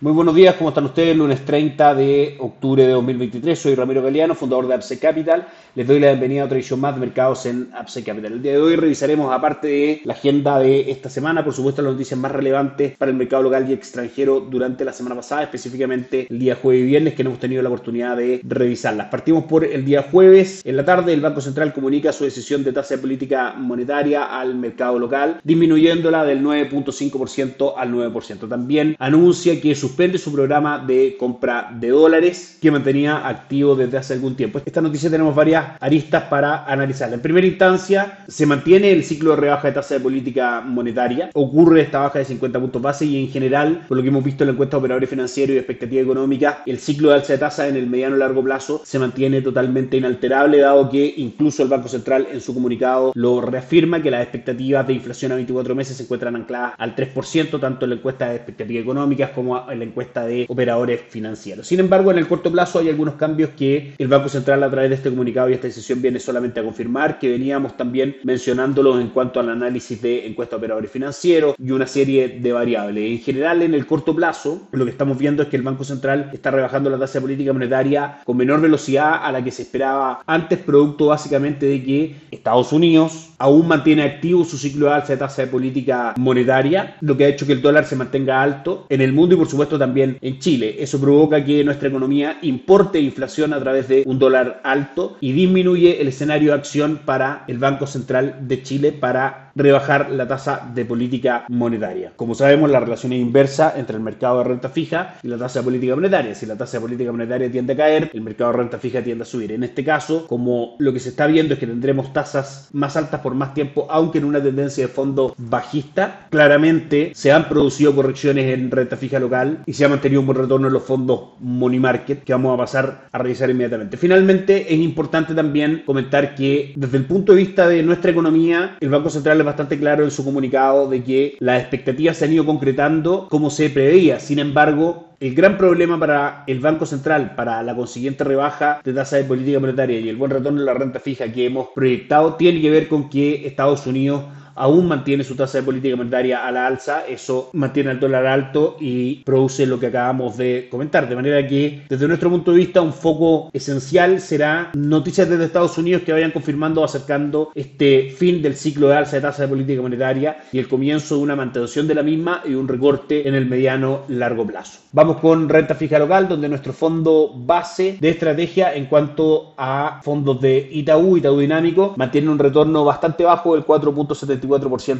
Muy buenos días, ¿cómo están ustedes? Lunes 30 de octubre de 2023. Soy Ramiro Galeano, fundador de Upside Capital. Les doy la bienvenida a otra edición más de mercados en Upside Capital. El día de hoy revisaremos, aparte de la agenda de esta semana, por supuesto, las noticias más relevantes para el mercado local y extranjero durante la semana pasada, específicamente el día jueves y viernes, que no hemos tenido la oportunidad de revisarlas. Partimos por el día jueves. En la tarde, el Banco Central comunica su decisión de tasa de política monetaria al mercado local, disminuyéndola del 9.5% al 9%. También anuncia que su suspende su programa de compra de dólares que mantenía activo desde hace algún tiempo. Esta noticia tenemos varias aristas para analizarla. En primera instancia, se mantiene el ciclo de rebaja de tasa de política monetaria. Ocurre esta baja de 50 puntos base y en general, por lo que hemos visto en la encuesta de operadores financieros y expectativa económica, el ciclo de alza de tasa en el mediano y largo plazo se mantiene totalmente inalterable, dado que incluso el Banco Central en su comunicado lo reafirma que las expectativas de inflación a 24 meses se encuentran ancladas al 3%, tanto en la encuesta de expectativas económicas como en la encuesta de operadores financieros. Sin embargo, en el corto plazo hay algunos cambios que el Banco Central a través de este comunicado y esta decisión viene solamente a confirmar, que veníamos también mencionándolos en cuanto al análisis de encuesta de operadores financieros y una serie de variables. En general, en el corto plazo, lo que estamos viendo es que el Banco Central está rebajando la tasa de política monetaria con menor velocidad a la que se esperaba antes, producto básicamente de que Estados Unidos aún mantiene activo su ciclo de alza de tasa de política monetaria, lo que ha hecho que el dólar se mantenga alto en el mundo y por supuesto también en Chile. Eso provoca que nuestra economía importe inflación a través de un dólar alto y disminuye el escenario de acción para el Banco Central de Chile para rebajar la tasa de política monetaria. Como sabemos, la relación es inversa entre el mercado de renta fija y la tasa de política monetaria. Si la tasa de política monetaria tiende a caer, el mercado de renta fija tiende a subir. En este caso, como lo que se está viendo es que tendremos tasas más altas por más tiempo, aunque en una tendencia de fondo bajista, claramente se han producido correcciones en renta fija local y se ha mantenido un buen retorno en los fondos money market que vamos a pasar a revisar inmediatamente. Finalmente, es importante también comentar que desde el punto de vista de nuestra economía, el Banco Central bastante claro en su comunicado de que las expectativas se han ido concretando como se preveía. Sin embargo, el gran problema para el Banco Central, para la consiguiente rebaja de tasa de política monetaria y el buen retorno de la renta fija que hemos proyectado, tiene que ver con que Estados Unidos aún mantiene su tasa de política monetaria a la alza, eso mantiene el dólar alto y produce lo que acabamos de comentar. De manera que, desde nuestro punto de vista, un foco esencial será noticias desde Estados Unidos que vayan confirmando o acercando este fin del ciclo de alza de tasa de política monetaria y el comienzo de una mantención de la misma y un recorte en el mediano largo plazo. Vamos con renta fija local, donde nuestro fondo base de estrategia en cuanto a fondos de Itaú, Itaú Dinámico, mantiene un retorno bastante bajo del 4.75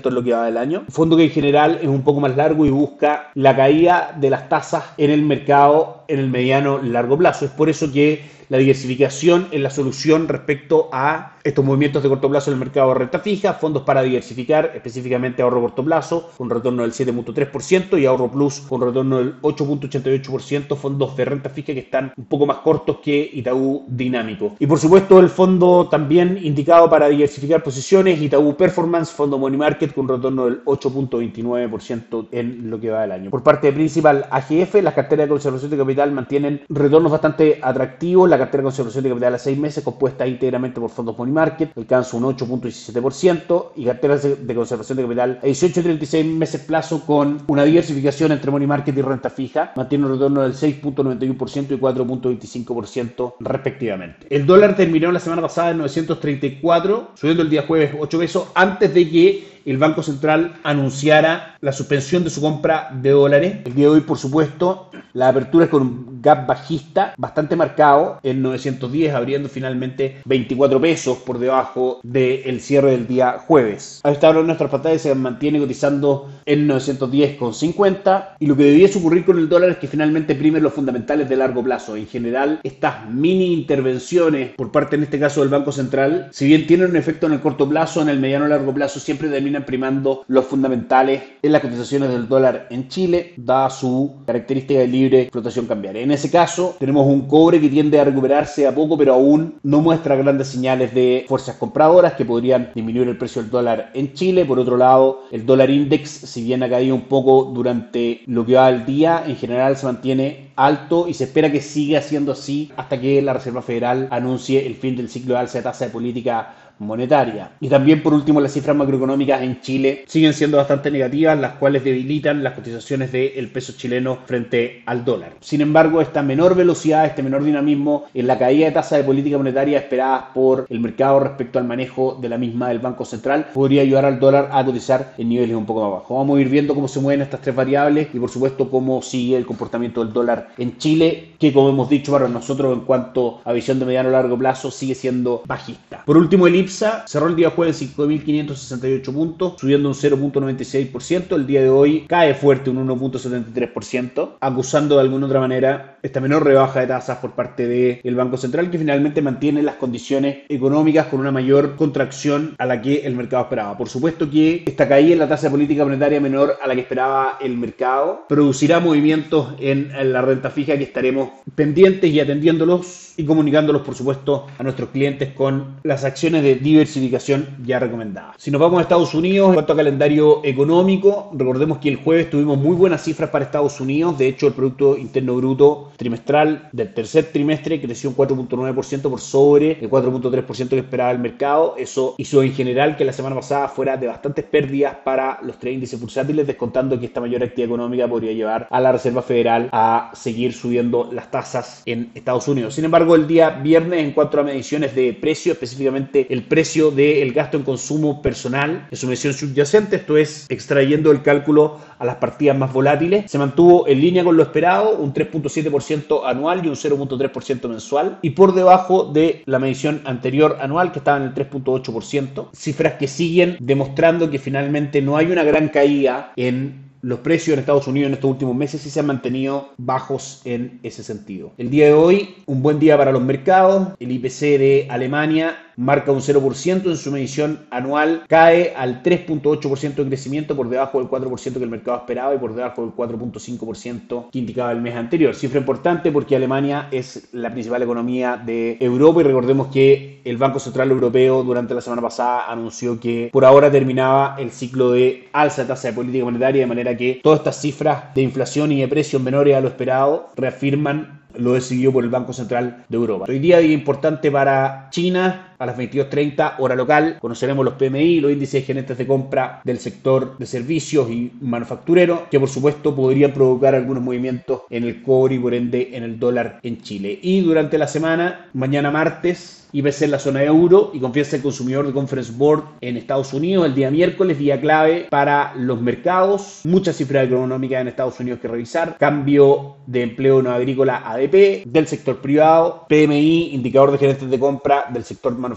en lo que va del año. Fondo que en general es un poco más largo y busca la caída de las tasas en el mercado en el mediano largo plazo. Es por eso que la diversificación es la solución respecto a estos movimientos de corto plazo en el mercado de renta fija, fondos para diversificar, específicamente ahorro corto plazo, con retorno del 7.3% y ahorro plus con retorno del 8.88%, fondos de renta fija que están un poco más cortos que Itaú Dinámico. Y por supuesto el fondo también indicado para diversificar posiciones, Itaú Performance, fondo Money Market con retorno del 8.29% en lo que va del año. Por parte de Principal AGF, las carteras de conservación de capital mantienen retornos bastante atractivos, la cartera de conservación de capital a seis meses compuesta íntegramente por fondos Money Market alcanza un 8.17% y carteras de conservación de capital a 18 y 36 meses plazo con una diversificación entre money market y renta fija, mantiene un retorno del 6.91% y 4.25% respectivamente. El dólar terminó la semana pasada en 934, subiendo el día jueves 8 pesos antes de que el Banco Central anunciara la suspensión de su compra de dólares. El día de hoy, por supuesto, la apertura es con gap bajista bastante marcado en 910, abriendo finalmente 24 pesos por debajo del cierre del día jueves. A esta hora nuestra pantalla se mantiene cotizando en 910,50 y lo que debiese ocurrir con el dólar es que finalmente primen los fundamentales de largo plazo. En general, estas mini intervenciones por parte en este caso del Banco Central, si bien tienen un efecto en el corto plazo, en el mediano largo plazo siempre terminan primando los fundamentales en las cotizaciones del dólar en Chile, dada su característica de libre flotación cambiaria. En ese caso, tenemos un cobre que tiende a recuperarse a poco, pero aún no muestra grandes señales de fuerzas compradoras que podrían disminuir el precio del dólar en Chile. Por otro lado, el dólar index, si bien ha caído un poco durante lo que va del día, en general se mantiene alto y se espera que siga siendo así hasta que la Reserva Federal anuncie el fin del ciclo de alza de tasa de política monetaria. Y también, por último, las cifras macroeconómicas en Chile siguen siendo bastante negativas, las cuales debilitan las cotizaciones del peso chileno frente al dólar. Sin embargo, esta menor velocidad, este menor dinamismo en la caída de tasa de política monetaria esperada por el mercado respecto al manejo de la misma del Banco Central podría ayudar al dólar a cotizar en niveles un poco más bajos. Vamos a ir viendo cómo se mueven estas tres variables y, por supuesto, cómo sigue el comportamiento del dólar en Chile, que, como hemos dicho para nosotros en cuanto a visión de mediano a largo plazo, sigue siendo bajista. Por último, el cerró el día jueves en 5.568 puntos, subiendo un 0.96%. El día de hoy cae fuerte un 1.73%, acusando de alguna otra manera esta menor rebaja de tasas por parte del Banco Central, que finalmente mantiene las condiciones económicas con una mayor contracción a la que el mercado esperaba. Por supuesto que esta caída en la tasa de política monetaria menor a la que esperaba el mercado producirá movimientos en la renta fija que estaremos pendientes y atendiéndolos y comunicándolos, por supuesto, a nuestros clientes con las acciones de diversificación ya recomendadas. Si nos vamos a Estados Unidos, en cuanto a calendario económico, recordemos que el jueves tuvimos muy buenas cifras para Estados Unidos. De hecho, el Producto Interno Bruto trimestral del tercer trimestre creció un 4.9% por sobre el 4.3% que esperaba el mercado. Eso hizo en general que la semana pasada fuera de bastantes pérdidas para los tres índices bursátiles, descontando que esta mayor actividad económica podría llevar a la Reserva Federal a seguir subiendo las tasas en Estados Unidos. Sin embargo, el día viernes en cuanto a mediciones de precio, específicamente el precio del gasto en consumo personal en su medición subyacente, esto es extrayendo el cálculo a las partidas más volátiles, se mantuvo en línea con lo esperado, un 3.7% anual y un 0.3% mensual, y por debajo de la medición anterior anual que estaba en el 3.8%, cifras que siguen demostrando que finalmente no hay una gran caída en los precios en Estados Unidos en estos últimos meses sí se han mantenido bajos en ese sentido. El día de hoy, un buen día para los mercados. El IPC de Alemania marca un 0% en su medición anual, cae al 3.8% de crecimiento por debajo del 4% que el mercado esperaba y por debajo del 4.5% que indicaba el mes anterior. Cifra importante porque Alemania es la principal economía de Europa y recordemos que el Banco Central Europeo durante la semana pasada anunció que por ahora terminaba el ciclo de alza de tasa de política monetaria de manera que todas estas cifras de inflación y de precios menores a lo esperado reafirman lo decidido por el Banco Central de Europa. Hoy día día importante para China, a las 22.30 hora local. Conoceremos los PMI, los índices de gerentes de compra del sector de servicios y manufacturero, que por supuesto podrían provocar algunos movimientos en el cobre y por ende en el dólar en Chile. Y durante la semana, mañana martes, IPC en la zona euro y confianza del consumidor de Conference Board en Estados Unidos el día miércoles, día clave para los mercados. Muchas cifras económicas en Estados Unidos que revisar. Cambio de empleo no agrícola ADP del sector privado. PMI, indicador de gerentes de compra del sector manufacturero.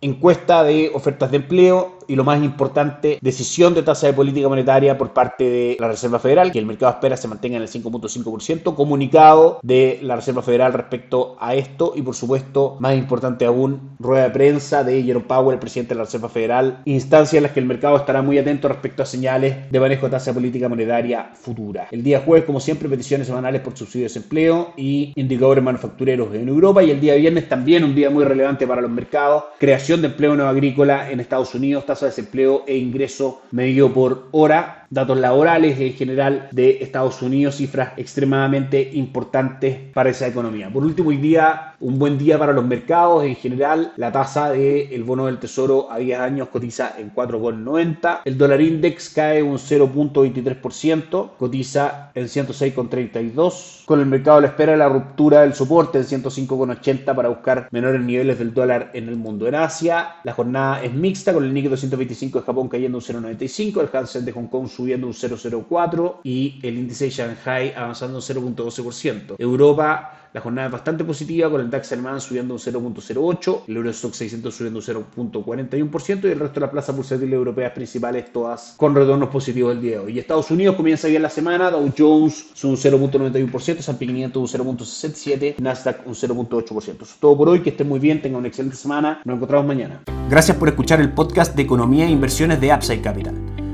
Encuesta de ofertas de empleo y lo más importante, decisión de tasa de política monetaria por parte de la Reserva Federal, que el mercado espera se mantenga en el 5.5%, comunicado de la Reserva Federal respecto a esto y por supuesto, más importante aún, rueda de prensa de Jerome Powell, el presidente de la Reserva Federal, instancias en las que el mercado estará muy atento respecto a señales de manejo de tasa de política monetaria futura. El día jueves, como siempre, peticiones semanales por subsidio de desempleo y indicadores manufactureros en Europa y el día viernes también un día muy relevante para los mercados, creación de empleo no agrícola en Estados Unidos, tasa de desempleo e ingreso medido por hora datos laborales en general de Estados Unidos, cifras extremadamente importantes para esa economía. Por último, hoy día, un buen día para los mercados en general. La tasa del bono del tesoro a 10 años cotiza en 4,90. El dólar index cae un 0.23%, cotiza en 106,32. Con el mercado a la espera de la ruptura del soporte en 105,80 para buscar menores niveles del dólar en el mundo. En Asia, la jornada es mixta con el Nikkei 225 de Japón cayendo un 0,95, el Hansen de Hong Kong subiendo un 0,04 y el índice de Shanghai avanzando un 0,12%. Europa la jornada es bastante positiva con el DAX alemán subiendo un 0.08, el Eurostock 600 subiendo un 0.41% y el resto de las plazas bursátiles europeas principales todas con retornos positivos el día de hoy. Y Estados Unidos comienza bien la semana, Dow Jones sube un 0.91%, S&P 500 un 0.67%, Nasdaq un 0.8%. Eso es todo por hoy, que estén muy bien, tengan una excelente semana, nos encontramos mañana. Gracias por escuchar el podcast de Economía e Inversiones de Upside Capital.